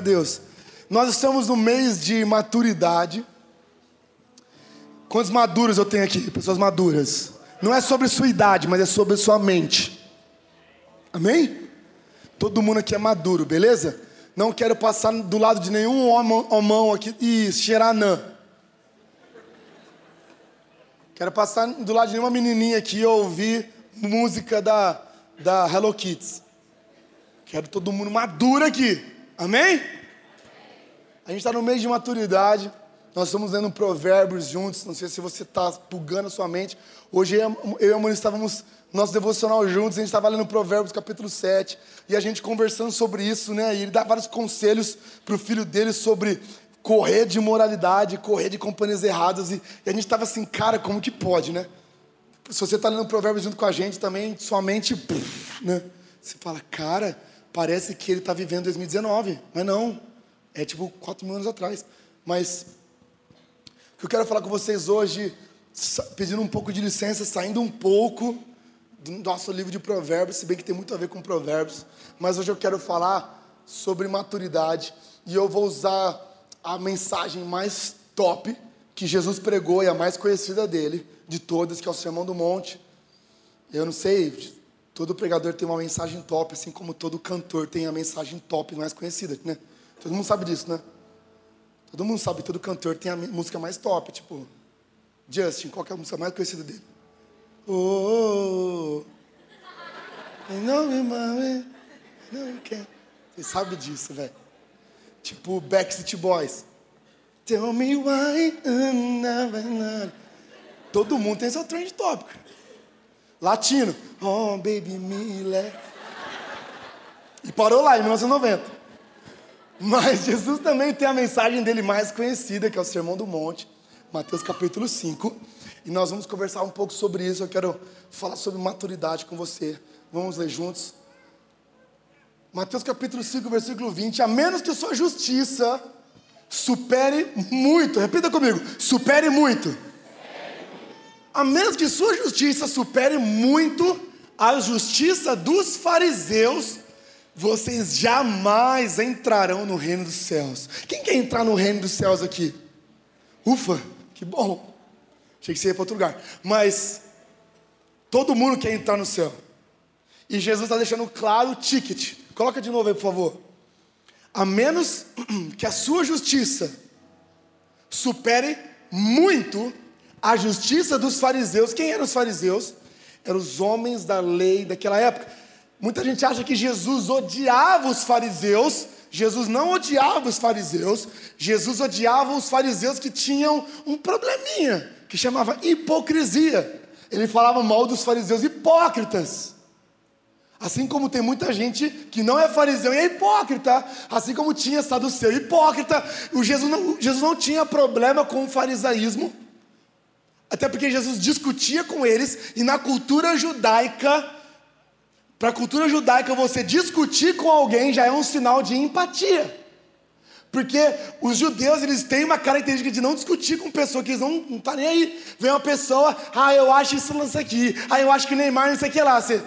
A Deus. Nós estamos no mês de maturidade. Quantos maduros eu tenho aqui? Pessoas maduras. Não é sobre sua idade, mas é sobre sua mente. Amém? Todo mundo aqui é maduro, beleza? Não quero passar do lado de nenhum homão aqui e cheirar. Quero passar do lado de nenhuma menininha aqui e ouvir música da, da Hello Kids. Quero todo mundo maduro aqui. Amém? A gente está no mês de maturidade. Nós estamos lendo provérbios juntos. Não sei se você está pulgando a sua mente. Hoje eu e a Moniz estávamos no nosso devocional juntos. A gente estava lendo provérbios capítulo 7. E a gente conversando sobre isso, né? E ele dá vários conselhos para o filho dele sobre correr de moralidade, correr de companhias erradas. E, e a gente estava assim, cara, como que pode, né? Se você está lendo provérbios junto com a gente também, sua mente, né? Você fala, cara, parece que ele está vivendo 2019. Mas não, é tipo 4 mil anos atrás. Mas o que eu quero falar com vocês hoje, pedindo um pouco de licença, saindo um pouco do nosso livro de provérbios, se bem que tem muito a ver com provérbios. Mas hoje eu quero falar sobre maturidade. E eu vou usar a mensagem mais top que Jesus pregou e a mais conhecida dele, de todas, que é o Sermão do Monte. Eu não sei, todo pregador tem uma mensagem top, assim como todo cantor tem a mensagem top mais conhecida, né? Todo mundo sabe disso, né? Todo mundo sabe, todo cantor tem a música mais top, tipo Justin, qual é a música mais conhecida dele? Oh, oh, oh. não me mame, não quer. Você sabe disso, velho. Tipo Backstreet Boys. Tell me why. Todo mundo tem seu trend tópico. Latino. Oh, baby, me. E parou lá em 1990. Mas Jesus também tem a mensagem dele mais conhecida, que é o Sermão do Monte, Mateus capítulo 5. E nós vamos conversar um pouco sobre isso. Eu quero falar sobre maturidade com você. Vamos ler juntos. Mateus capítulo 5, versículo 20. A menos que sua justiça supere muito, repita comigo: supere muito. A menos que sua justiça supere muito a justiça dos fariseus vocês jamais entrarão no reino dos céus. Quem quer entrar no reino dos céus aqui? Ufa, que bom. Achei que você ia para outro lugar. Mas todo mundo quer entrar no céu. E Jesus está deixando claro o ticket. Coloca de novo aí, por favor. A menos que a sua justiça supere muito a justiça dos fariseus. Quem eram os fariseus? Eram os homens da lei daquela época. Muita gente acha que Jesus odiava os fariseus. Jesus não odiava os fariseus. Jesus odiava os fariseus que tinham um probleminha, que chamava hipocrisia. Ele falava mal dos fariseus hipócritas. Assim como tem muita gente que não é fariseu e é hipócrita, assim como tinha saduceu hipócrita, o Jesus não, Jesus não tinha problema com o farisaísmo, até porque Jesus discutia com eles, e na cultura judaica, para a cultura judaica, você discutir com alguém já é um sinal de empatia. Porque os judeus, eles têm uma característica de não discutir com pessoa que eles não estão tá nem aí. Vem uma pessoa, ah, eu acho isso lance aqui, ah, eu acho que Neymar não sei o que lá. Você,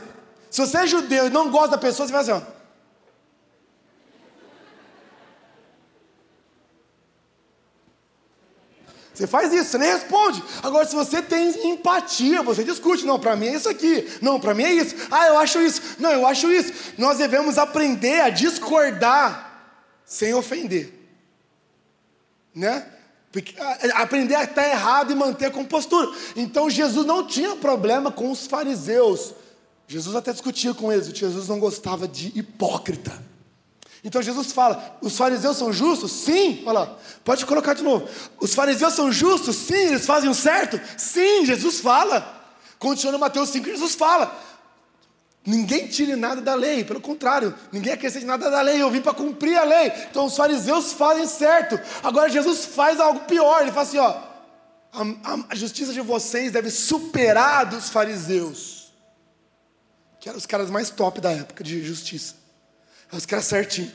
se você é judeu e não gosta da pessoa, você vai assim, ó. Você faz isso, você nem responde. Agora, se você tem empatia, você discute. Não, para mim é isso aqui. Não, para mim é isso. Ah, eu acho isso. Não, eu acho isso. Nós devemos aprender a discordar sem ofender. Né? Aprender a estar errado e manter a compostura. Então, Jesus não tinha problema com os fariseus. Jesus até discutia com eles. Jesus não gostava de hipócrita. Então Jesus fala: os fariseus são justos? Sim. Olha lá, pode colocar de novo. Os fariseus são justos? Sim. Eles fazem o certo? Sim. Jesus fala. Continua Mateus 5, Jesus fala. Ninguém tire nada da lei, pelo contrário, ninguém acrescente nada da lei, eu vim para cumprir a lei. Então os fariseus fazem certo. Agora Jesus faz algo pior, ele fala assim: ó, a, a, justiça de vocês deve superar a dos fariseus, que eram os caras mais top da época de justiça. É os caras certinho.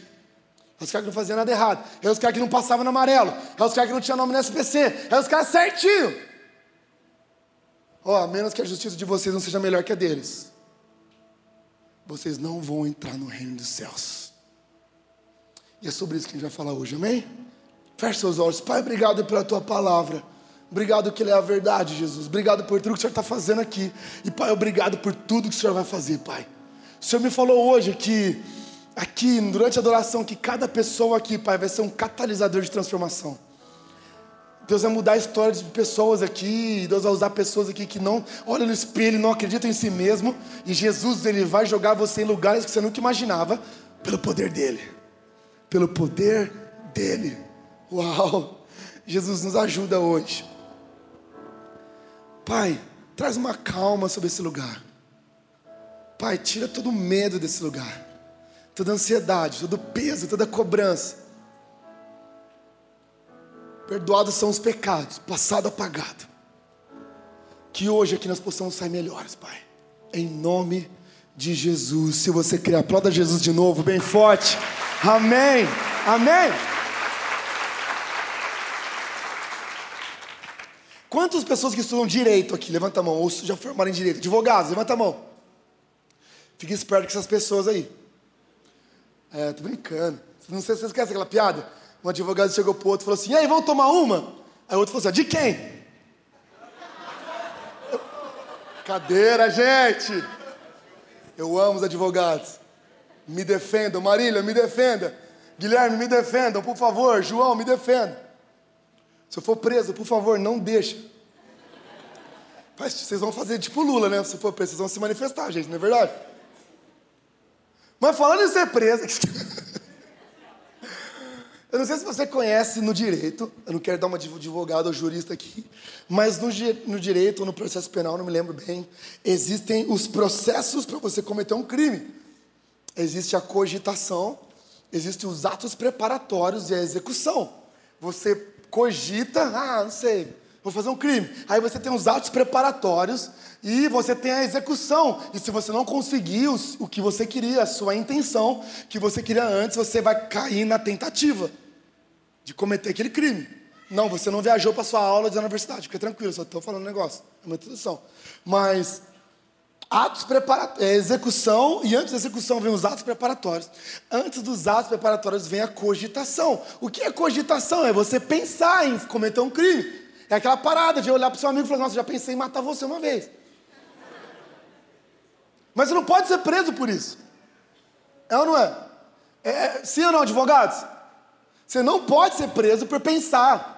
É os caras que não faziam nada errado. É os caras que não passavam no amarelo. É os caras que não tinham nome no SPC. É os caras certinho. Ó, oh, a menos que a justiça de vocês não seja melhor que a deles. Vocês não vão entrar no reino dos céus. E é sobre isso que a gente vai falar hoje, amém? Feche seus olhos. Pai, obrigado pela tua palavra. Obrigado que ele é a verdade, Jesus. Obrigado por tudo que o Senhor está fazendo aqui. E, Pai, obrigado por tudo que o Senhor vai fazer, Pai. O Senhor me falou hoje que, aqui, durante a adoração, que cada pessoa aqui, Pai, vai ser um catalisador de transformação. Deus vai mudar a história de pessoas aqui, Deus vai usar pessoas aqui que não olham no espelho, não acreditam em si mesmo, e Jesus ele vai jogar você em lugares que você nunca imaginava, pelo poder dele. Pelo poder dele. Uau! Jesus nos ajuda hoje. Pai, traz uma calma sobre esse lugar. Pai, tira todo o medo desse lugar, toda ansiedade, todo peso, toda cobrança. Perdoados são os pecados, passado apagado. Que hoje aqui nós possamos sair melhores, Pai. Em nome de Jesus. Se você quer, aplauda Jesus de novo, bem forte. Amém. Amém. Quantas pessoas que estudam direito aqui? Levanta a mão. Ou já formaram em direito. Advogados, levanta a mão. Fique esperto com essas pessoas aí. É, tô brincando. Não sei se vocês esquecem aquela piada. Um advogado chegou pro outro e falou assim: aí, vamos tomar uma? Aí o outro falou assim: de quem? Cadeira, gente! Eu amo os advogados. Me defendam. Marília, me defenda. Guilherme, me defendam, por favor. João, me defenda. Se eu for preso, por favor, não deixa. Mas vocês vão fazer tipo Lula, né? Se for preso, vocês vão se manifestar, gente, não é verdade? Mas falando em ser preso. eu não sei se você conhece no direito, eu não quero dar uma de advogado ou jurista aqui, mas no, no direito ou no processo penal, não me lembro bem, existem os processos para você cometer um crime. Existe a cogitação, existem os atos preparatórios e a execução. Você cogita, ah, não sei, vou fazer um crime. Aí você tem os atos preparatórios e você tem a execução. E se você não conseguir o que você queria, a sua intenção que você queria antes, você vai cair na tentativa de cometer aquele crime. Não, você não viajou para sua aula da universidade, fica tranquilo, só estou falando um negócio, é uma introdução. Mas atos preparatórios, é execução, e antes da execução vem os atos preparatórios. Antes dos atos preparatórios vem a cogitação. O que é cogitação? É você pensar em cometer um crime. É aquela parada de olhar para o seu amigo e falar, nossa, já pensei em matar você uma vez. Mas você não pode ser preso por isso. É ou não é? é, é sim ou não, advogados? Você não pode ser preso por pensar.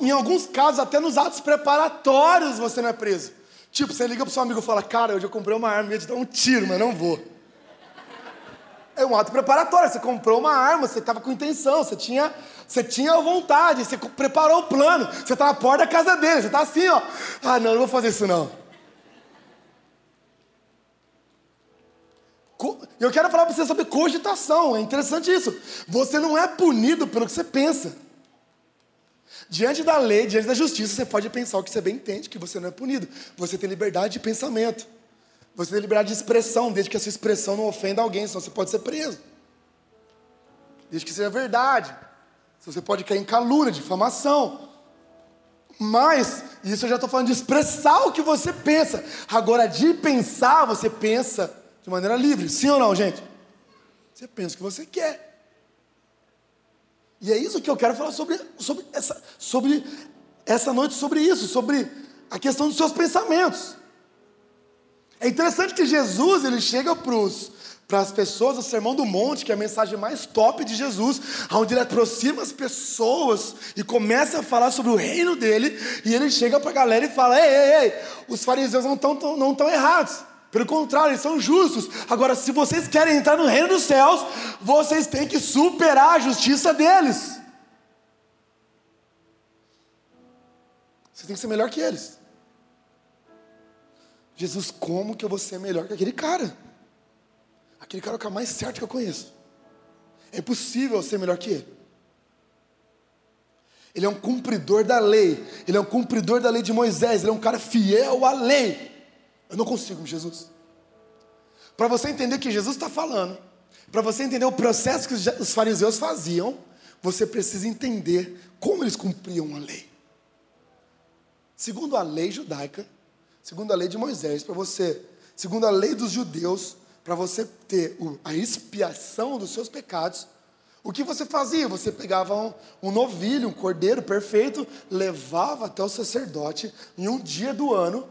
Em alguns casos, até nos atos preparatórios você não é preso. Tipo, você liga pro seu amigo e fala, cara, hoje eu comprei uma arma, ia te dar um tiro, mas não vou. É um ato preparatório, você comprou uma arma, você estava com intenção, você tinha, você tinha vontade, você preparou o plano, você está na porta da casa dele, você está assim, ó. Ah, não, não vou fazer isso não. Eu quero falar para você sobre cogitação, é interessante isso. Você não é punido pelo que você pensa. Diante da lei, diante da justiça, você pode pensar o que você bem entende, que você não é punido. Você tem liberdade de pensamento. Você tem liberdade de expressão, desde que a sua expressão não ofenda alguém, senão você pode ser preso. Desde que seja verdade. Você pode cair em calúnia, difamação. Mas, isso eu já estou falando de expressar o que você pensa. Agora, de pensar, você pensa de maneira livre. Sim ou não, gente? Você pensa o que você quer. E é isso que eu quero falar sobre, sobre, essa, sobre essa noite, sobre isso, sobre a questão dos seus pensamentos. É interessante que Jesus ele chega para as pessoas o Sermão do Monte, que é a mensagem mais top de Jesus, onde ele aproxima as pessoas e começa a falar sobre o reino dele, e ele chega para a galera e fala: Ei, ei, ei, os fariseus não estão não tão errados. Pelo contrário, eles são justos. Agora, se vocês querem entrar no reino dos céus, vocês têm que superar a justiça deles. Você tem que ser melhor que eles. Jesus, como que eu vou ser melhor que aquele cara? Aquele cara é o cara mais certo que eu conheço. É impossível ser melhor que ele. Ele é um cumpridor da lei. Ele é um cumpridor da lei de Moisés. Ele é um cara fiel à lei. Eu não consigo, Jesus. Para você entender que Jesus está falando, para você entender o processo que os fariseus faziam, você precisa entender como eles cumpriam a lei. Segundo a lei judaica, segundo a lei de Moisés, para você, segundo a lei dos judeus, para você ter a expiação dos seus pecados, o que você fazia? Você pegava um, um, novilho, um cordeiro perfeito, levava até o sacerdote em um dia do ano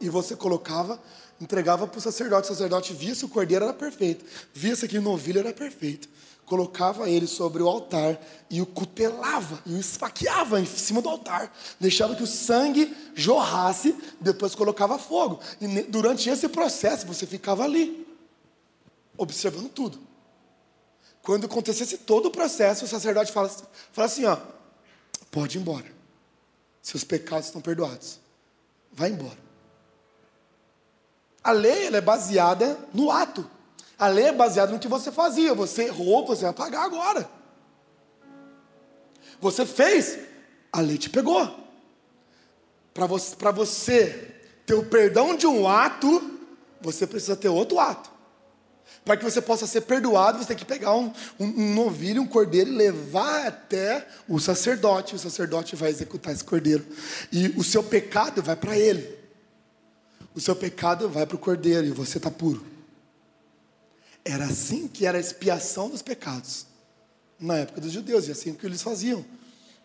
e você colocava, entregava para o sacerdote. O sacerdote via se o cordeiro era perfeito, via se aquele novilho era perfeito colocava ele sobre o altar e o cutelava, e o esfaqueava em cima do altar, deixava que o sangue jorrasse, depois colocava fogo. E durante esse processo você ficava ali, observando tudo. Quando acontecesse todo o processo, o sacerdote fala, fala assim: ó, pode ir embora, seus pecados estão perdoados, vai embora. A lei é baseada no ato. A lei é baseada no que você fazia. Você errou, você vai pagar agora. Você fez, a lei te pegou. Para você, você ter o perdão de um ato, você precisa ter outro ato. Para que você possa ser perdoado, você tem que pegar um, um, um, novilho, um cordeiro e levar até o sacerdote. O sacerdote vai executar esse cordeiro. E o seu pecado vai para ele. O seu pecado vai para o cordeiro e você está puro. Era assim que era a expiação dos pecados na época dos judeus, e assim que eles faziam.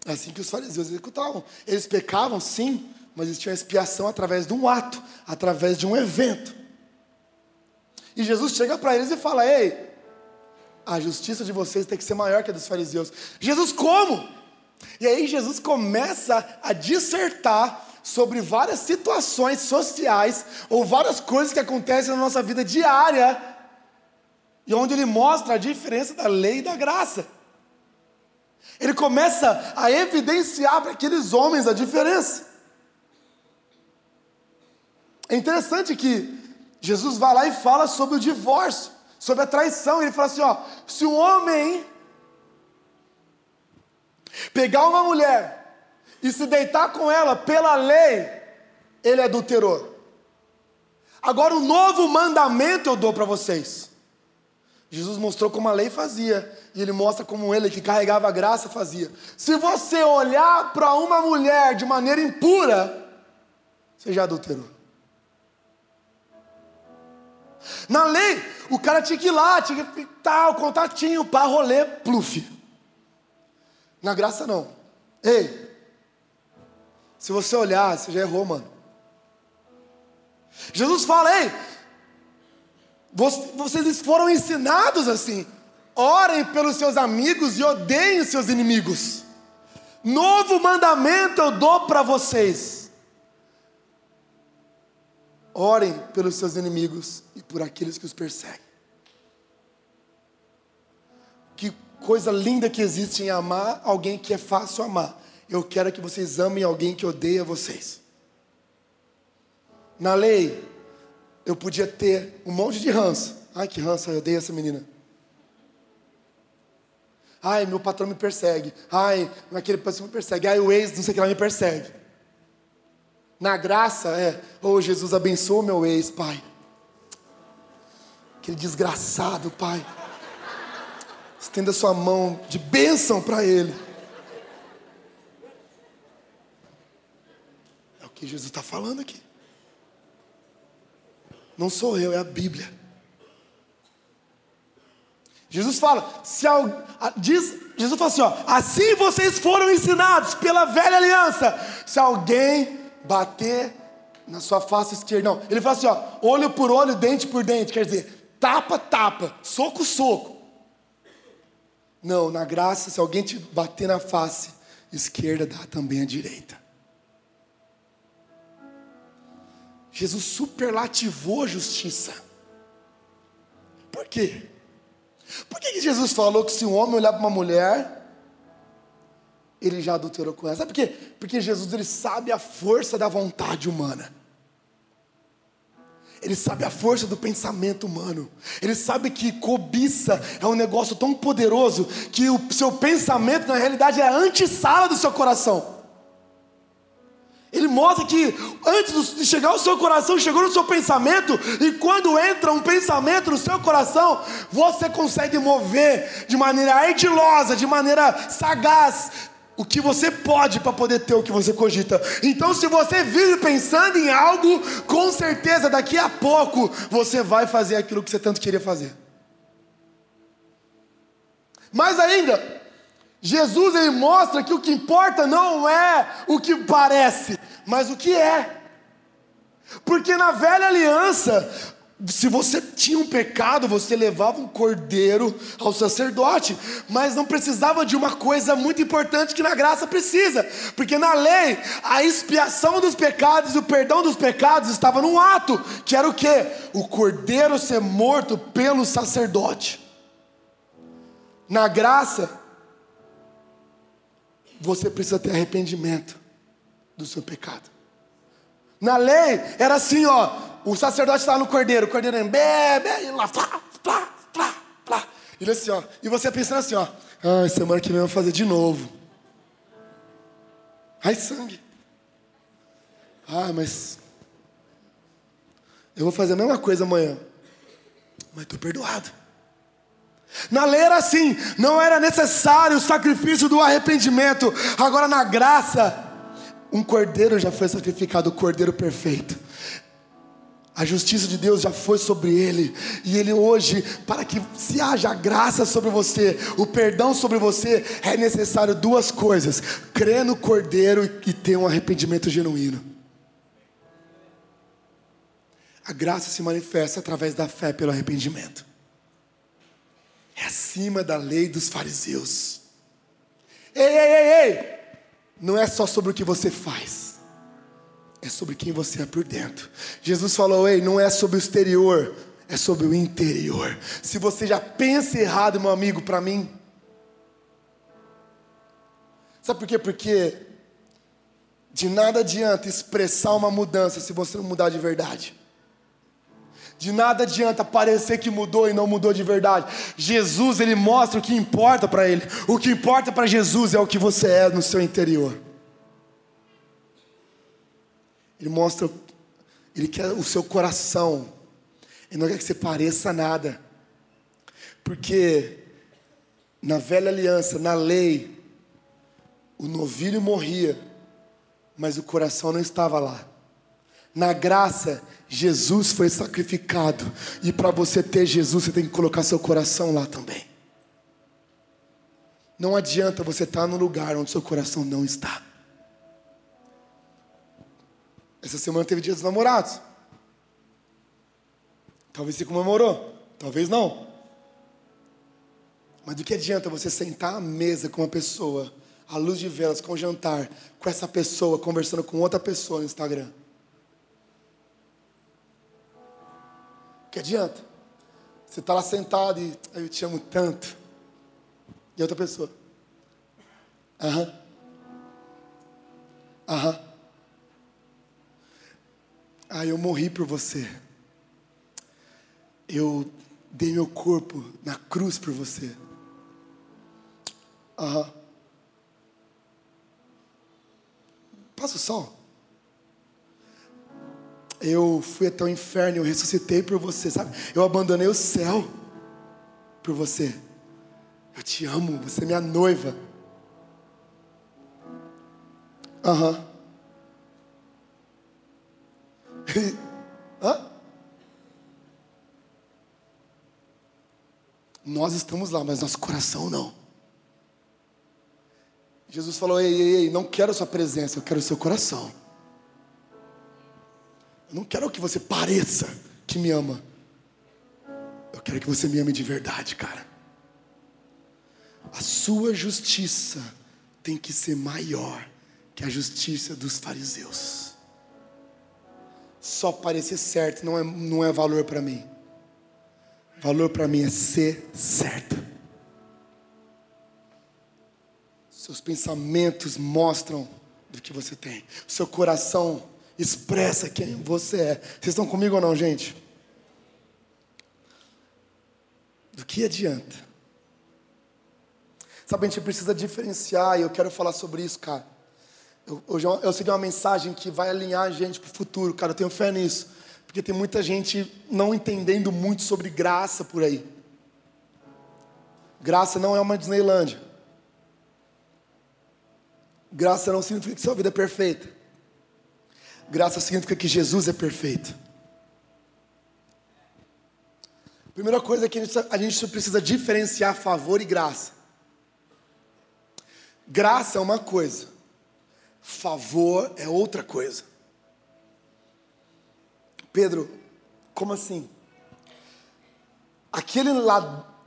Assim que os fariseus executavam. Eles pecavam, sim, mas eles tinham expiação através de um ato, através de um evento. E Jesus chega para eles e fala: Ei, a justiça de vocês tem que ser maior que a dos fariseus. Jesus, como? E aí Jesus começa a dissertar sobre várias situações sociais ou várias coisas que acontecem na nossa vida diária e onde ele mostra a diferença da lei e da graça. Ele começa a evidenciar para aqueles homens a diferença. É interessante que Jesus vai lá e fala sobre o divórcio, sobre a traição. Ele fala assim: ó, se um homem pegar uma mulher e se deitar com ela pela lei, ele adulterou. Agora, um novo mandamento eu dou para vocês. Jesus mostrou como a lei fazia, e ele mostra como ele, que carregava a graça, fazia. Se você olhar para uma mulher de maneira impura, você já adulterou. Na lei, o cara tinha que ir lá, tinha que tal, contatinho, para rolê, pluf. Na graça, não. Ei, se você olhar, você já errou, mano. Jesus fala, ei, vocês foram ensinados assim. Orem pelos seus amigos e odeiem os seus inimigos. Novo mandamento eu dou para vocês. Orem pelos seus inimigos e por aqueles que os perseguem. Que coisa linda que existe em amar alguém que é fácil amar. Eu quero que vocês amem alguém que odeia vocês. Na lei, eu podia ter um monte de ranço. Ai, que ranço, eu odeio essa menina. Ai, meu patrão me persegue. Ai, aquele patrão me persegue. Ai, o ex, não sei o que lá, me persegue. Na graça é, oh Jesus, abençoa meu ex, Pai. Aquele desgraçado, Pai. Estenda sua mão de bênção para ele. É o que Jesus está falando aqui. Não sou eu, é a Bíblia. Jesus fala, se diz, Jesus fala assim, ó, assim vocês foram ensinados pela velha aliança. Se alguém bater na sua face esquerda, não, ele fala assim, ó, olho por olho, dente por dente, quer dizer, tapa, tapa, soco, soco. Não, na graça, se alguém te bater na face esquerda, dá também a direita. Jesus superlativou a justiça. Por quê? Por que Jesus falou que se um homem olhar para uma mulher, ele já adulterou com ela? Sabe por quê? Porque Jesus ele sabe a força da vontade humana. Ele sabe a força do pensamento humano. Ele sabe que cobiça é um negócio tão poderoso que o seu pensamento, na realidade, é a antessala do seu coração. Ele mostra que antes de chegar ao seu coração, chegou no seu pensamento, e quando entra um pensamento no seu coração, você consegue mover de maneira ardilosa, de maneira sagaz, o que você pode para poder ter o que você cogita. Então, se você vive pensando em algo, com certeza daqui a pouco você vai fazer aquilo que você tanto queria fazer. Mais ainda, Jesus ele mostra que o que importa não é o que parece, mas o que é. Porque na velha aliança, se você tinha um pecado, você levava um cordeiro ao sacerdote, mas não precisava de uma coisa muito importante que na graça precisa, porque na lei a expiação dos pecados e o perdão dos pecados estava num ato, que era o que? O cordeiro ser morto pelo sacerdote. Na graça, você precisa ter arrependimento do seu pecado. Na lei era assim, ó, o sacerdote estava no cordeiro, o cordeiro bebe, e lá, flá, flá, flá, flá. Ele assim, ó. E você pensando assim, ó. Ah, semana que vem eu vou fazer de novo. Ai, sangue. Ah, mas. Eu vou fazer a mesma coisa amanhã. Mas estou perdoado. Na lei era assim, não era necessário o sacrifício do arrependimento. Agora na graça, um cordeiro já foi sacrificado, o cordeiro perfeito. A justiça de Deus já foi sobre ele, e ele hoje, para que se haja graça sobre você, o perdão sobre você, é necessário duas coisas: crer no Cordeiro e ter um arrependimento genuíno. A graça se manifesta através da fé pelo arrependimento. É acima da lei dos fariseus. Ei, ei, ei, ei! Não é só sobre o que você faz é sobre quem você é por dentro. Jesus falou: ei, não é sobre o exterior, é sobre o interior. Se você já pensa errado, meu amigo, para mim. Sabe por quê? Porque de nada adianta expressar uma mudança se você não mudar de verdade. De nada adianta parecer que mudou e não mudou de verdade. Jesus, ele mostra o que importa para ele. O que importa para Jesus é o que você é no seu interior. Ele mostra, ele quer o seu coração. Ele não quer que você pareça nada. Porque na velha aliança, na lei, o novilho morria, mas o coração não estava lá. Na graça, Jesus foi sacrificado. E para você ter Jesus, você tem que colocar seu coração lá também. Não adianta você estar no lugar onde seu coração não está. Essa semana teve dia dos namorados. Talvez você comemorou, talvez não. Mas do que adianta você sentar à mesa com uma pessoa, à luz de velas, com jantar, com essa pessoa, conversando com outra pessoa no Instagram? Que adianta? Você está lá sentado e eu te amo tanto. E outra pessoa. Aham. Aham. Ah, eu morri por você. Eu dei meu corpo na cruz por você. Aham. Passa o sol. Eu fui até o inferno, eu ressuscitei por você, sabe? Eu abandonei o céu por você. Eu te amo, você é minha noiva. Aham. Hã? Nós estamos lá, mas nosso coração não. Jesus falou: ei, ei, ei, não quero a sua presença, eu quero o seu coração. Eu não quero que você pareça que me ama. Eu quero que você me ame de verdade, cara. A sua justiça tem que ser maior que a justiça dos fariseus só parecer certo não é, não é valor para mim. Valor para mim é ser certo. Seus pensamentos mostram do que você tem. Seu coração expressa quem você é. Vocês estão comigo ou não, gente? Do que adianta? Sabe, a gente precisa diferenciar, e eu quero falar sobre isso, cara. Hoje eu, eu uma mensagem que vai alinhar a gente para o futuro, cara. Eu tenho fé nisso. Porque tem muita gente não entendendo muito sobre graça por aí. Graça não é uma Disneylândia. Graça não significa que sua vida é perfeita. Graça significa que Jesus é perfeito. Primeira coisa é que a gente precisa diferenciar favor e graça. Graça é uma coisa, favor é outra coisa. Pedro, como assim? Aquele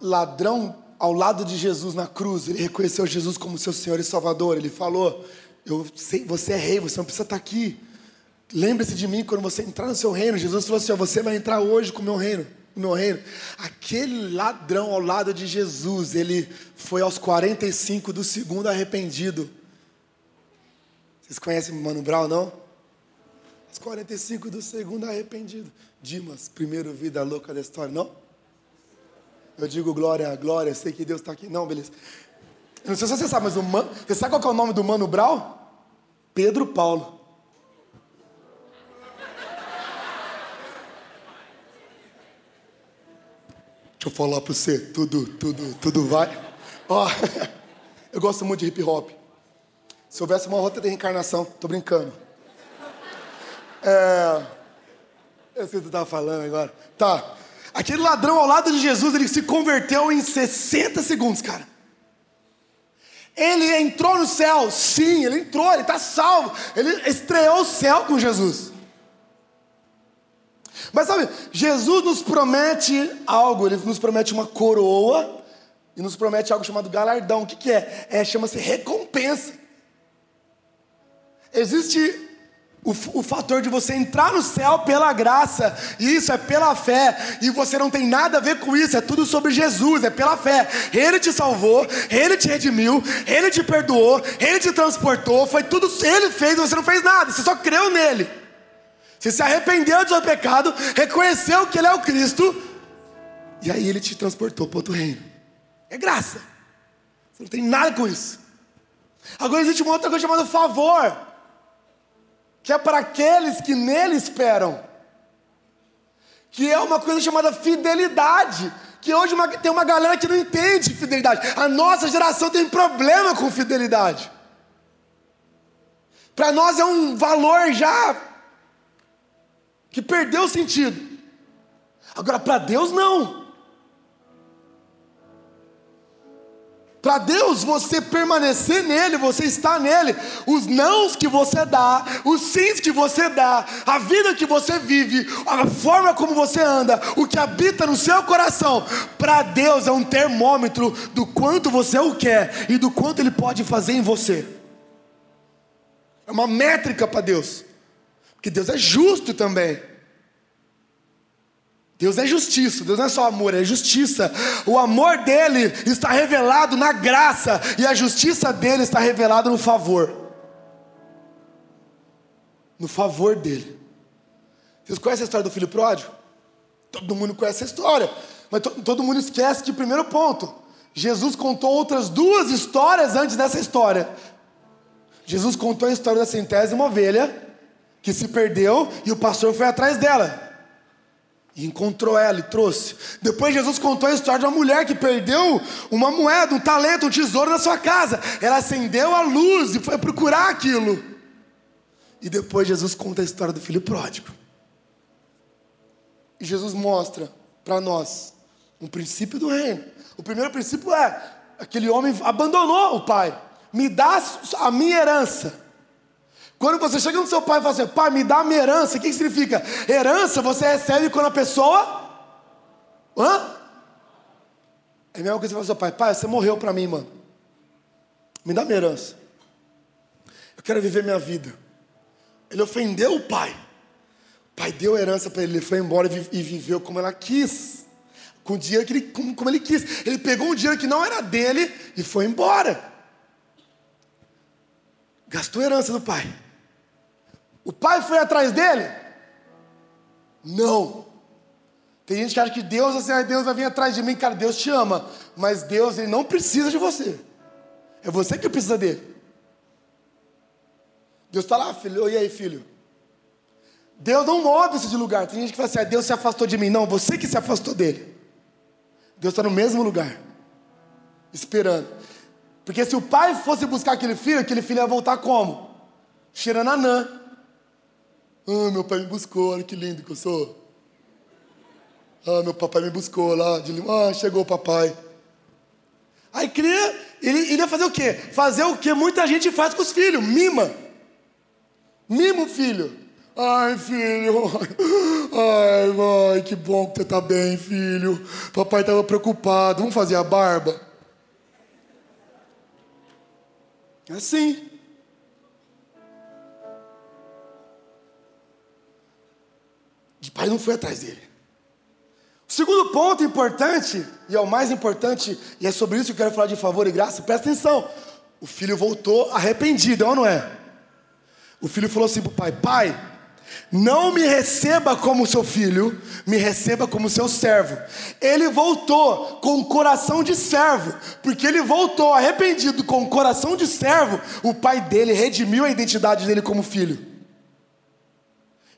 ladrão ao lado de Jesus na cruz, ele reconheceu Jesus como seu Senhor e Salvador. Ele falou: Eu sei, você é rei, você não precisa estar aqui. Lembre-se de mim quando você entrar no seu reino. Jesus falou assim: Você vai entrar hoje com o meu reino. No meu reino. Aquele ladrão ao lado de Jesus, ele foi aos 45 do segundo arrependido. Vocês conhecem Mano Brown, não? Aos 45 do segundo arrependido. Dimas, primeiro vida louca da história, não? Eu digo glória, glória, sei que Deus está aqui. Não, beleza. Eu não sei se você sabe, mas o man... você sabe qual é o nome do Mano Brown? Pedro Paulo. Deixa eu falar para você, tudo, tudo, tudo vai. Ó, eu gosto muito de hip hop. Se houvesse uma rota de reencarnação, tô brincando. É, eu sei o que você estava falando agora. Tá. Aquele ladrão ao lado de Jesus, ele se converteu em 60 segundos, cara. Ele entrou no céu, sim, ele entrou, ele está salvo. Ele estreou o céu com Jesus. Mas sabe, Jesus nos promete algo, ele nos promete uma coroa e nos promete algo chamado galardão. O que, que é? É chama-se recompensa. Existe o, o fator de você entrar no céu pela graça, e isso é pela fé, e você não tem nada a ver com isso, é tudo sobre Jesus, é pela fé. Ele te salvou, ele te redimiu, ele te perdoou, ele te transportou, foi tudo ele fez, você não fez nada, você só creu nele. Você se arrependeu do seu pecado, reconheceu que ele é o Cristo, e aí ele te transportou para outro reino. É graça. Você não tem nada com isso. Agora existe uma outra coisa chamada favor que é para aqueles que nele esperam, que é uma coisa chamada fidelidade. Que hoje uma, tem uma galera que não entende fidelidade. A nossa geração tem problema com fidelidade. Para nós é um valor já que perdeu o sentido. Agora, para Deus, não. Para Deus, você permanecer nele, você está nele. Os nãos que você dá, os sims que você dá, a vida que você vive, a forma como você anda, o que habita no seu coração, para Deus é um termômetro do quanto você o quer e do quanto ele pode fazer em você. É uma métrica para Deus, porque Deus é justo também. Deus é justiça, Deus não é só amor, é justiça. O amor dele está revelado na graça e a justiça dele está revelada no favor. No favor dele. Vocês conhecem a história do filho pródigo? Todo mundo conhece a história, mas to todo mundo esquece que, primeiro ponto, Jesus contou outras duas histórias antes dessa história. Jesus contou a história da centésima ovelha que se perdeu e o pastor foi atrás dela. E encontrou ela e trouxe. Depois Jesus contou a história de uma mulher que perdeu uma moeda, um talento, um tesouro na sua casa. Ela acendeu a luz e foi procurar aquilo. E depois Jesus conta a história do filho pródigo. E Jesus mostra para nós um princípio do reino. O primeiro princípio é: aquele homem abandonou o pai. Me dá a minha herança. Quando você chega no seu pai e fala assim, pai, me dá minha herança, o que, que significa? Herança você recebe quando a pessoa. Hã? É a mesma coisa que você fala ao seu pai, pai, você morreu para mim, mano. Me dá minha herança. Eu quero viver minha vida. Ele ofendeu o pai. O pai deu herança para ele, ele foi embora e viveu como ela quis. Com o dinheiro que ele, como, ele quis. Ele pegou um dinheiro que não era dele e foi embora. Gastou herança do pai. O pai foi atrás dele? Não. Tem gente que acha que Deus, assim, Deus vai vir atrás de mim. Cara, Deus te ama. Mas Deus, Ele não precisa de você. É você que precisa dele. Deus está lá, filho. E aí, filho? Deus não move-se de lugar. Tem gente que fala assim, ah, Deus se afastou de mim. Não, você que se afastou dele. Deus está no mesmo lugar. Esperando. Porque se o pai fosse buscar aquele filho, aquele filho ia voltar como? Cheirando anã. Ah, meu pai me buscou, olha que lindo que eu sou. Ah, meu papai me buscou lá de Ah, chegou o papai. Aí cria, ele, ia fazer o quê? Fazer o que muita gente faz com os filhos, mima. Mima o filho. Ai, filho. Ai, mãe, que bom que você tá bem, filho. Papai estava preocupado. Vamos fazer a barba? É assim. O pai não foi atrás dele. O segundo ponto importante, e é o mais importante, e é sobre isso que eu quero falar de favor e graça, presta atenção. O filho voltou arrependido, é ou não é? O filho falou assim para o pai: Pai, não me receba como seu filho, me receba como seu servo. Ele voltou com o coração de servo, porque ele voltou arrependido com o coração de servo. O pai dele redimiu a identidade dele como filho.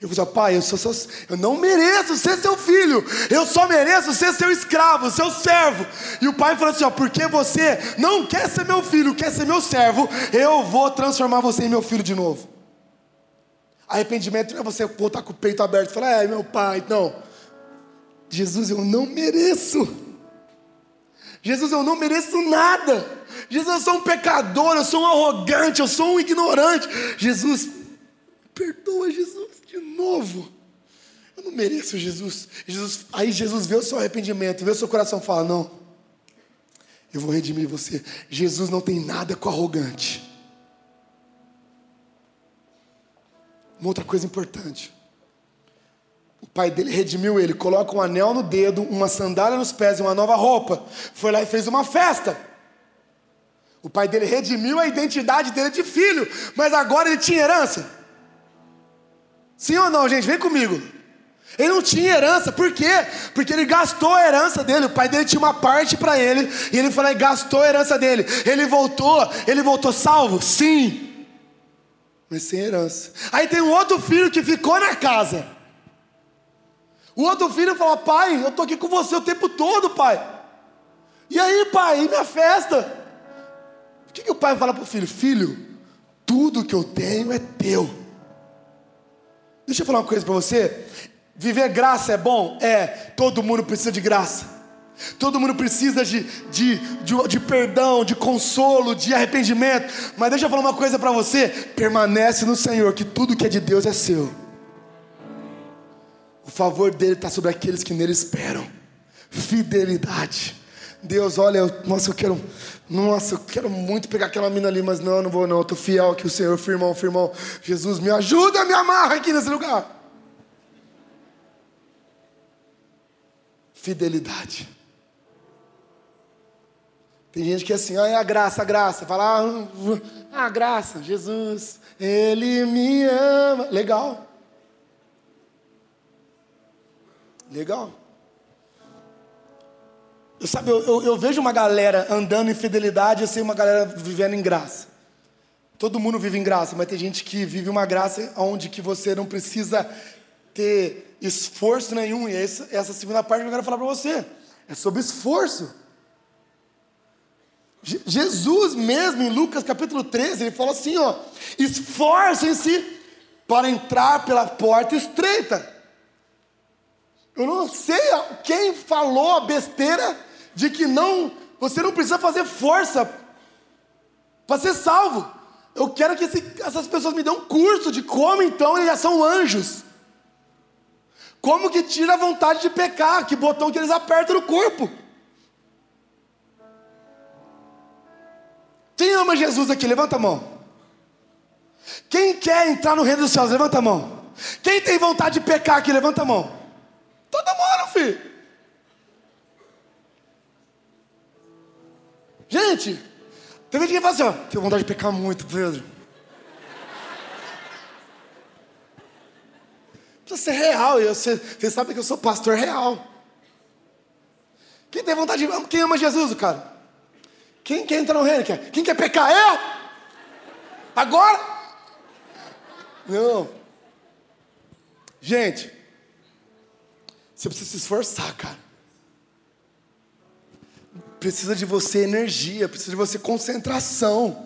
Eu vou dizer, pai, eu, sou, sou, eu não mereço ser seu filho, eu só mereço ser seu escravo, seu servo. E o pai falou assim: ó, porque você não quer ser meu filho, quer ser meu servo, eu vou transformar você em meu filho de novo. Arrependimento não é você voltar com o peito aberto e falar, é meu pai, não. Jesus, eu não mereço. Jesus, eu não mereço nada. Jesus, eu sou um pecador, eu sou um arrogante, eu sou um ignorante. Jesus, perdoa, Jesus, de novo. Eu não mereço, Jesus. Jesus. Aí Jesus vê o seu arrependimento, vê o seu coração e fala: Não, eu vou redimir você. Jesus não tem nada com arrogante. Uma outra coisa importante. O pai dele redimiu ele, coloca um anel no dedo, uma sandália nos pés e uma nova roupa. Foi lá e fez uma festa. O pai dele redimiu a identidade dele de filho, mas agora ele tinha herança. Sim ou não, gente? Vem comigo. Ele não tinha herança, por quê? Porque ele gastou a herança dele. O pai dele tinha uma parte para ele e ele foi lá e gastou a herança dele. Ele voltou, ele voltou salvo? Sim mas sem herança. Aí tem um outro filho que ficou na casa. O outro filho fala: Pai, eu estou aqui com você o tempo todo, pai. E aí, pai, e minha festa? O que, que o pai fala para o filho? Filho, tudo que eu tenho é teu. Deixa eu falar uma coisa para você. Viver graça é bom? É, todo mundo precisa de graça. Todo mundo precisa de, de, de, de, perdão, de consolo, de arrependimento. Mas deixa eu falar uma coisa para você: permanece no Senhor, que tudo que é de Deus é seu. O favor dele está sobre aqueles que nele esperam. Fidelidade. Deus, olha, eu, nossa, eu quero, nossa, eu quero muito pegar aquela mina ali, mas não, não vou não. Eu tô fiel aqui o Senhor, firmão, firmão. Jesus, me ajuda, me amarra aqui nesse lugar. Fidelidade. Tem gente que é assim, ah, é a graça, a graça. Fala, ah, a graça, Jesus, Ele me ama. Legal. Legal. Eu, sabe, eu, eu, eu, vejo uma galera andando em fidelidade e sei uma galera vivendo em graça. Todo mundo vive em graça, mas tem gente que vive uma graça onde que você não precisa ter esforço nenhum. E essa, essa segunda parte que eu quero falar para você. É sobre esforço. Jesus mesmo, em Lucas capítulo 13, ele fala assim: ó, esforcem-se para entrar pela porta estreita. Eu não sei quem falou a besteira de que não, você não precisa fazer força para ser salvo. Eu quero que esse, essas pessoas me dêem um curso de como então eles já são anjos. Como que tira a vontade de pecar, que botão que eles apertam no corpo. Quem ama Jesus aqui? Levanta a mão. Quem quer entrar no reino dos céus? Levanta a mão. Quem tem vontade de pecar aqui? Levanta a mão. Todo mundo, filho. Gente, tem gente que fala assim, ó, tenho vontade de pecar muito, Pedro. Precisa ser real, e você sabe que eu sou pastor real. Quem tem vontade de. Quem ama Jesus, cara? Quem quer entrar no reino? Quem quer pecar? Eu? Agora? Não. Gente, você precisa se esforçar, cara. Precisa de você energia, precisa de você concentração.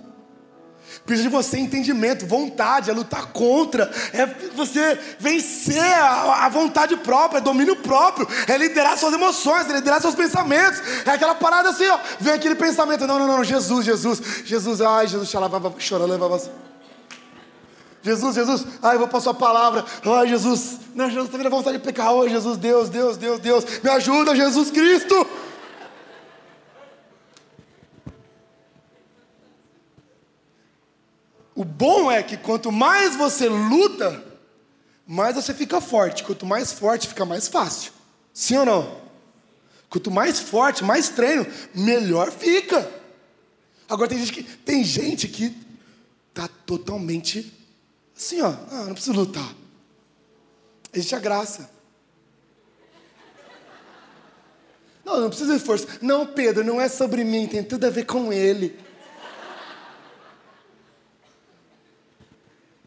Precisa de você entendimento, vontade, é lutar contra, é você vencer a, a, vontade própria, é domínio próprio, é liderar suas emoções, é liderar seus pensamentos. É aquela parada assim, ó, vem aquele pensamento, não, não, não, Jesus, Jesus, Jesus, ai, Jesus, xalava, chorando, levava. Jesus, Jesus, ai, vou para a sua palavra, ai, Jesus, não, Jesus, está a vontade de pecar, ai, Jesus, Deus, Deus, Deus, Deus, me ajuda, Jesus Cristo. O bom é que quanto mais você luta, mais você fica forte. Quanto mais forte, fica mais fácil. Sim ou não? Quanto mais forte, mais treino, melhor fica. Agora tem gente que tem gente que tá totalmente assim, ó, ah, não preciso lutar. Existe a graça. Não, não precisa de força. Não, Pedro, não é sobre mim, tem tudo a ver com ele.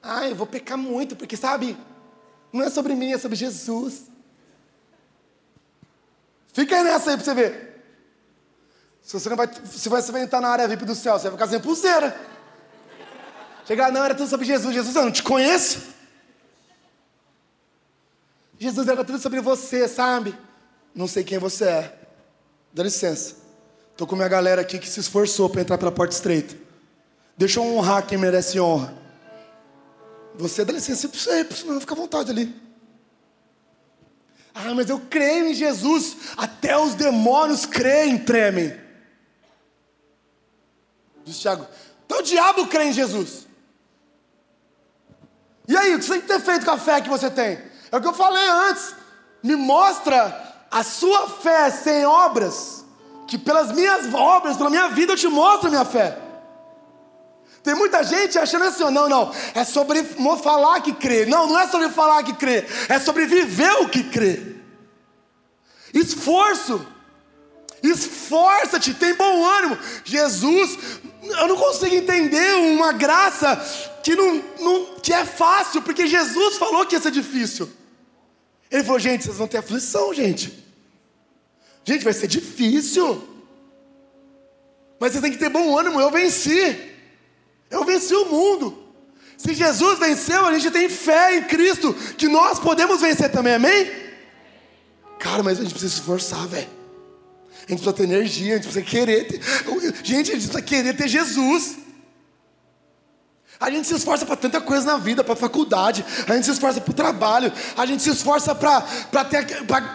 Ah, eu vou pecar muito, porque sabe, não é sobre mim, é sobre Jesus. Fica nessa aí pra você ver. Se você não vai, se você vai entrar na área VIP do céu, você vai ficar sem pulseira. Chegar, não, era tudo sobre Jesus. Jesus, eu não te conheço. Jesus era tudo sobre você, sabe? Não sei quem você é. Dá licença. Tô com minha galera aqui que se esforçou para entrar pela porta estreita. Deixa eu honrar quem merece honra. Você dá licença para você, não fica à vontade ali. Ah, mas eu creio em Jesus. Até os demônios creem, tremem. Diz Tiago. Então o diabo crê em Jesus. E aí, o que você tem que ter feito com a fé que você tem? É o que eu falei antes. Me mostra a sua fé sem obras. Que pelas minhas obras, pela minha vida, eu te mostro a minha fé. Tem muita gente achando assim, não, não, é sobre falar que crê. Não, não é sobre falar que crê, é sobre viver o que crê. Esforço, esforça-te, tem bom ânimo. Jesus, eu não consigo entender uma graça que, não, não, que é fácil, porque Jesus falou que ia ser difícil. Ele falou, gente, vocês vão ter aflição, gente. Gente, vai ser difícil. Mas vocês têm que ter bom ânimo, eu venci. Eu venci o mundo. Se Jesus venceu, a gente tem fé em Cristo que nós podemos vencer também, amém? Cara, mas a gente precisa se esforçar, velho. A gente precisa ter energia, a gente precisa querer ter... Gente, a gente precisa querer ter Jesus. A gente se esforça para tanta coisa na vida, para faculdade, a gente se esforça para o trabalho, a gente se esforça para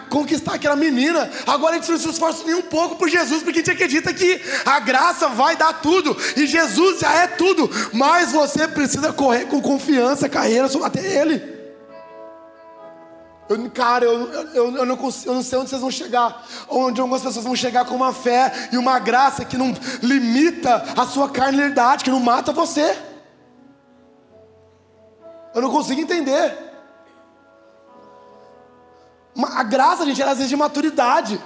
conquistar aquela menina. Agora a gente não se esforça nem um pouco por Jesus, porque a gente acredita que a graça vai dar tudo e Jesus já é tudo, mas você precisa correr com confiança, carreira até Ele. Eu, cara, eu, eu, eu, não consigo, eu não sei onde vocês vão chegar. Onde algumas pessoas vão chegar com uma fé e uma graça que não limita a sua carnalidade, que não mata você. Eu não consigo entender. A graça, gente, ela exige maturidade.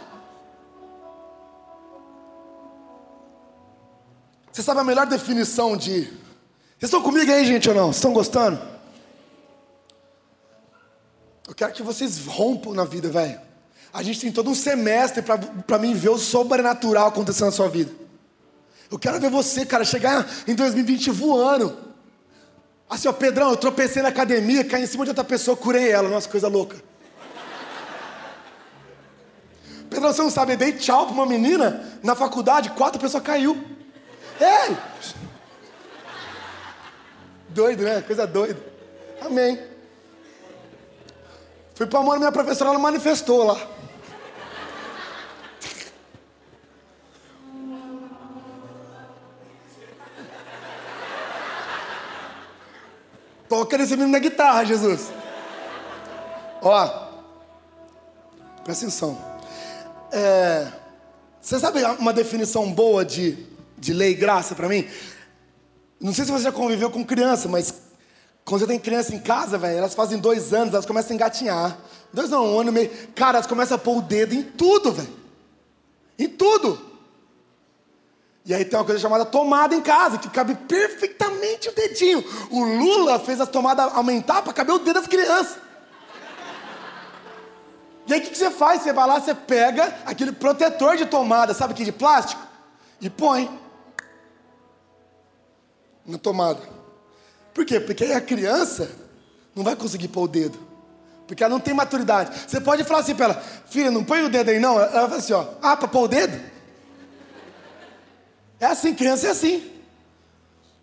Você sabe a melhor definição de. Vocês estão comigo aí, gente, ou não? Vocês estão gostando? Eu quero que vocês rompam na vida, velho. A gente tem todo um semestre para mim ver o sobrenatural acontecendo na sua vida. Eu quero ver você, cara, chegar em 2020 voando. Assim, ó, Pedrão, eu tropecei na academia, caí em cima de outra pessoa, curei ela. Nossa, coisa louca. Pedrão, você não sabe, eu dei tchau pra uma menina na faculdade, quatro pessoas caiu. Ei! Doido, né? Coisa doida. Amém. Fui pra da minha professora, ela manifestou lá. Toca nesse menino na guitarra, Jesus. Ó, presta atenção. É, você sabe uma definição boa de, de lei e graça para mim? Não sei se você já conviveu com criança, mas quando você tem criança em casa, velho, elas fazem dois anos, elas começam a engatinhar. Dois não, um ano e meio. Cara, elas começam a pôr o dedo em tudo, velho. Em tudo. E aí tem uma coisa chamada tomada em casa, que cabe perfeitamente o dedinho. O Lula fez a tomada aumentar para caber o dedo das crianças. E aí o que, você faz? Você vai lá, você pega aquele protetor de tomada, sabe que de plástico? e põe na tomada. Por quê? Porque aí a criança não vai conseguir pôr o dedo. Porque ela não tem maturidade. Você pode falar assim para ela, filha, não põe o dedo aí não. Ela fala assim, ó, ah, para pôr o dedo? É assim, criança é assim.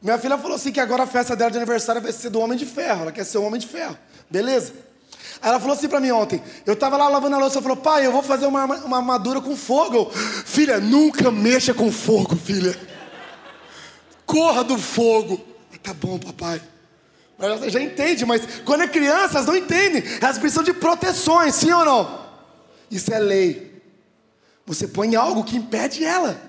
Minha filha falou assim que agora a festa dela de aniversário vai ser do Homem de Ferro. Ela quer ser o Homem de Ferro. Beleza? Aí ela falou assim para mim ontem. Eu estava lá lavando a louça. Ela falou, pai, eu vou fazer uma, uma armadura com fogo. filha, nunca mexa com fogo, filha. Corra do fogo. Tá bom, papai. Você já entende, mas quando é criança, elas não entendem. Elas precisam de proteções, sim ou não? Isso é lei. Você põe algo que impede ela.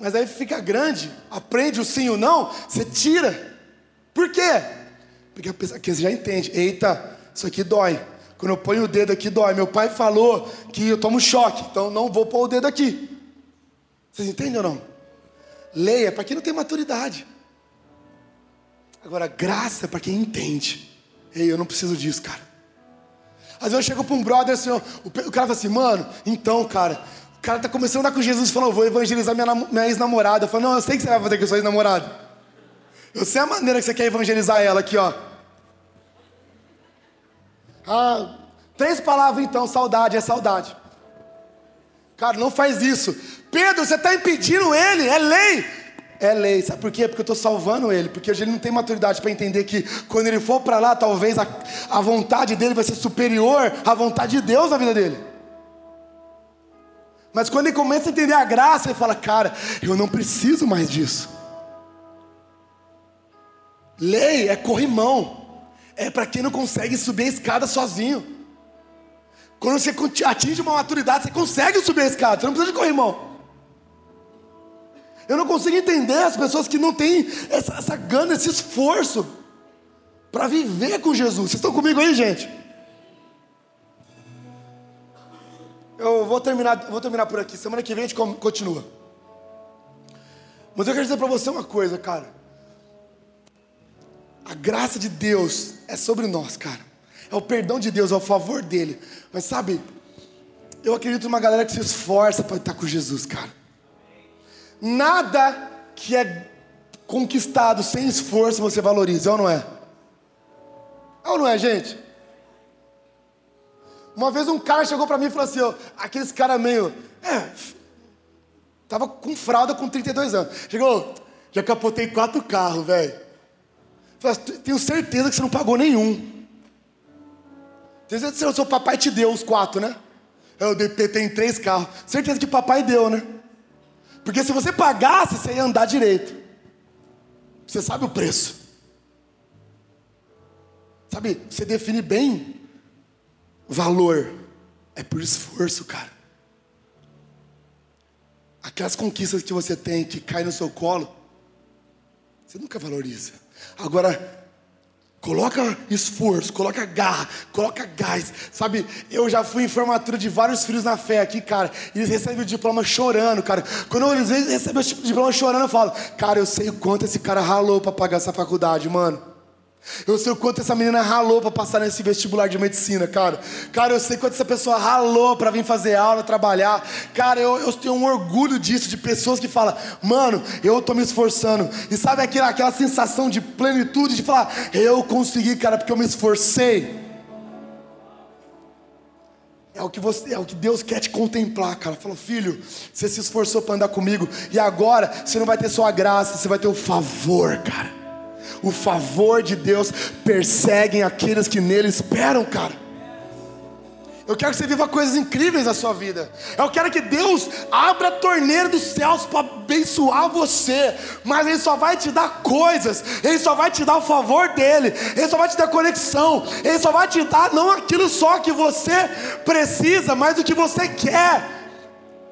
Mas aí fica grande, aprende o sim ou não, você tira. Por quê? Porque a pessoa que você já entende. Eita, isso aqui dói. Quando eu ponho o dedo aqui, dói. Meu pai falou que eu tomo choque, então não vou pôr o dedo aqui. Vocês entendem ou não? Leia para quem não tem maturidade. Agora, graça é para quem entende. Ei, eu não preciso disso, cara. Às vezes eu chego para um brother assim, o cara fala assim, mano, então, cara, o cara tá começando a andar com Jesus e falou, vou evangelizar minha, minha ex-namorada. Eu falo, não, eu sei que você vai fazer com sua ex-namorada. Eu sei a maneira que você quer evangelizar ela aqui, ó. Ah, três palavras então, saudade, é saudade. Cara, não faz isso. Pedro, você está impedindo ele, é lei. É lei, sabe por quê? Porque eu estou salvando ele, porque hoje ele não tem maturidade para entender que quando ele for para lá, talvez a, a vontade dele vai ser superior à vontade de Deus na vida dele. Mas quando ele começa a entender a graça, ele fala: Cara, eu não preciso mais disso. Lei é corrimão, é para quem não consegue subir a escada sozinho. Quando você atinge uma maturidade, você consegue subir a escada, você não precisa de corrimão. Eu não consigo entender as pessoas que não têm essa, essa gana, esse esforço para viver com Jesus. Vocês estão comigo aí, gente? Vou terminar, vou terminar por aqui. Semana que vem a gente continua. Mas eu quero dizer para você uma coisa, cara. A graça de Deus é sobre nós, cara. É o perdão de Deus, é o favor dele. Mas sabe, eu acredito numa galera que se esforça para estar com Jesus, cara. Nada que é conquistado sem esforço você valoriza, é ou não é? É ou não é, gente? Uma vez um cara chegou para mim e falou assim: ó, aqueles cara meio. É, tava com fralda com 32 anos. Chegou, já capotei quatro carros, velho. Tenho certeza que você não pagou nenhum. Tenho certeza que seu papai te deu os quatro, né? Eu tenho três carros. Certeza que papai deu, né? Porque se você pagasse, você ia andar direito. Você sabe o preço. Sabe, você define bem valor. É por esforço, cara. Aquelas conquistas que você tem que caem no seu colo, você nunca valoriza. Agora, Coloca esforço, coloca garra, coloca gás. Sabe, eu já fui em formatura de vários filhos na fé aqui, cara. E eles recebem o diploma chorando, cara. Quando eles recebem o diploma chorando, eu falo, cara, eu sei o quanto esse cara ralou para pagar essa faculdade, mano. Eu sei o quanto essa menina ralou para passar nesse vestibular de medicina, cara. Cara, eu sei quanto essa pessoa ralou para vir fazer aula, trabalhar. Cara, eu, eu tenho um orgulho disso, de pessoas que falam, mano, eu tô me esforçando. E sabe aquela, aquela sensação de plenitude, de falar, eu consegui, cara, porque eu me esforcei. É o que, você, é o que Deus quer te contemplar, cara. Falou, filho, você se esforçou para andar comigo, e agora você não vai ter só a graça, você vai ter o favor, cara. O favor de Deus persegue aqueles que nele esperam, cara. Eu quero que você viva coisas incríveis na sua vida. Eu quero que Deus abra a torneira dos céus para abençoar você. Mas Ele só vai te dar coisas. Ele só vai te dar o favor dele. Ele só vai te dar conexão. Ele só vai te dar não aquilo só que você precisa, mas o que você quer.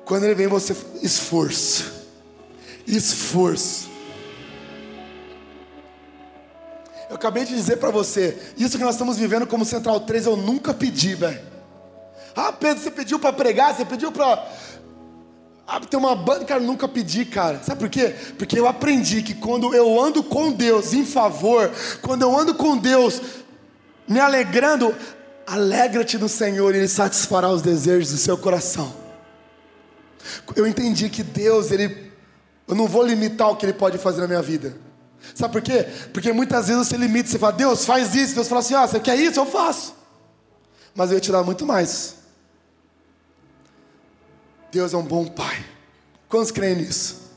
Quando Ele vem, você esforço. Esforço. Eu acabei de dizer para você, isso que nós estamos vivendo como Central 3 eu nunca pedi, velho. Ah, Pedro, você pediu para pregar, você pediu para ah, ter uma banda, cara, eu nunca pedi, cara. Sabe por quê? Porque eu aprendi que quando eu ando com Deus em favor, quando eu ando com Deus me alegrando, alegra-te no Senhor e Ele satisfará os desejos do seu coração. Eu entendi que Deus, Ele Eu não vou limitar o que Ele pode fazer na minha vida. Sabe por quê? Porque muitas vezes você limita, você fala, Deus, faz isso. Deus fala assim, ah, você quer isso? Eu faço. Mas eu ia te dar muito mais. Deus é um bom Pai. Quantos creem nisso?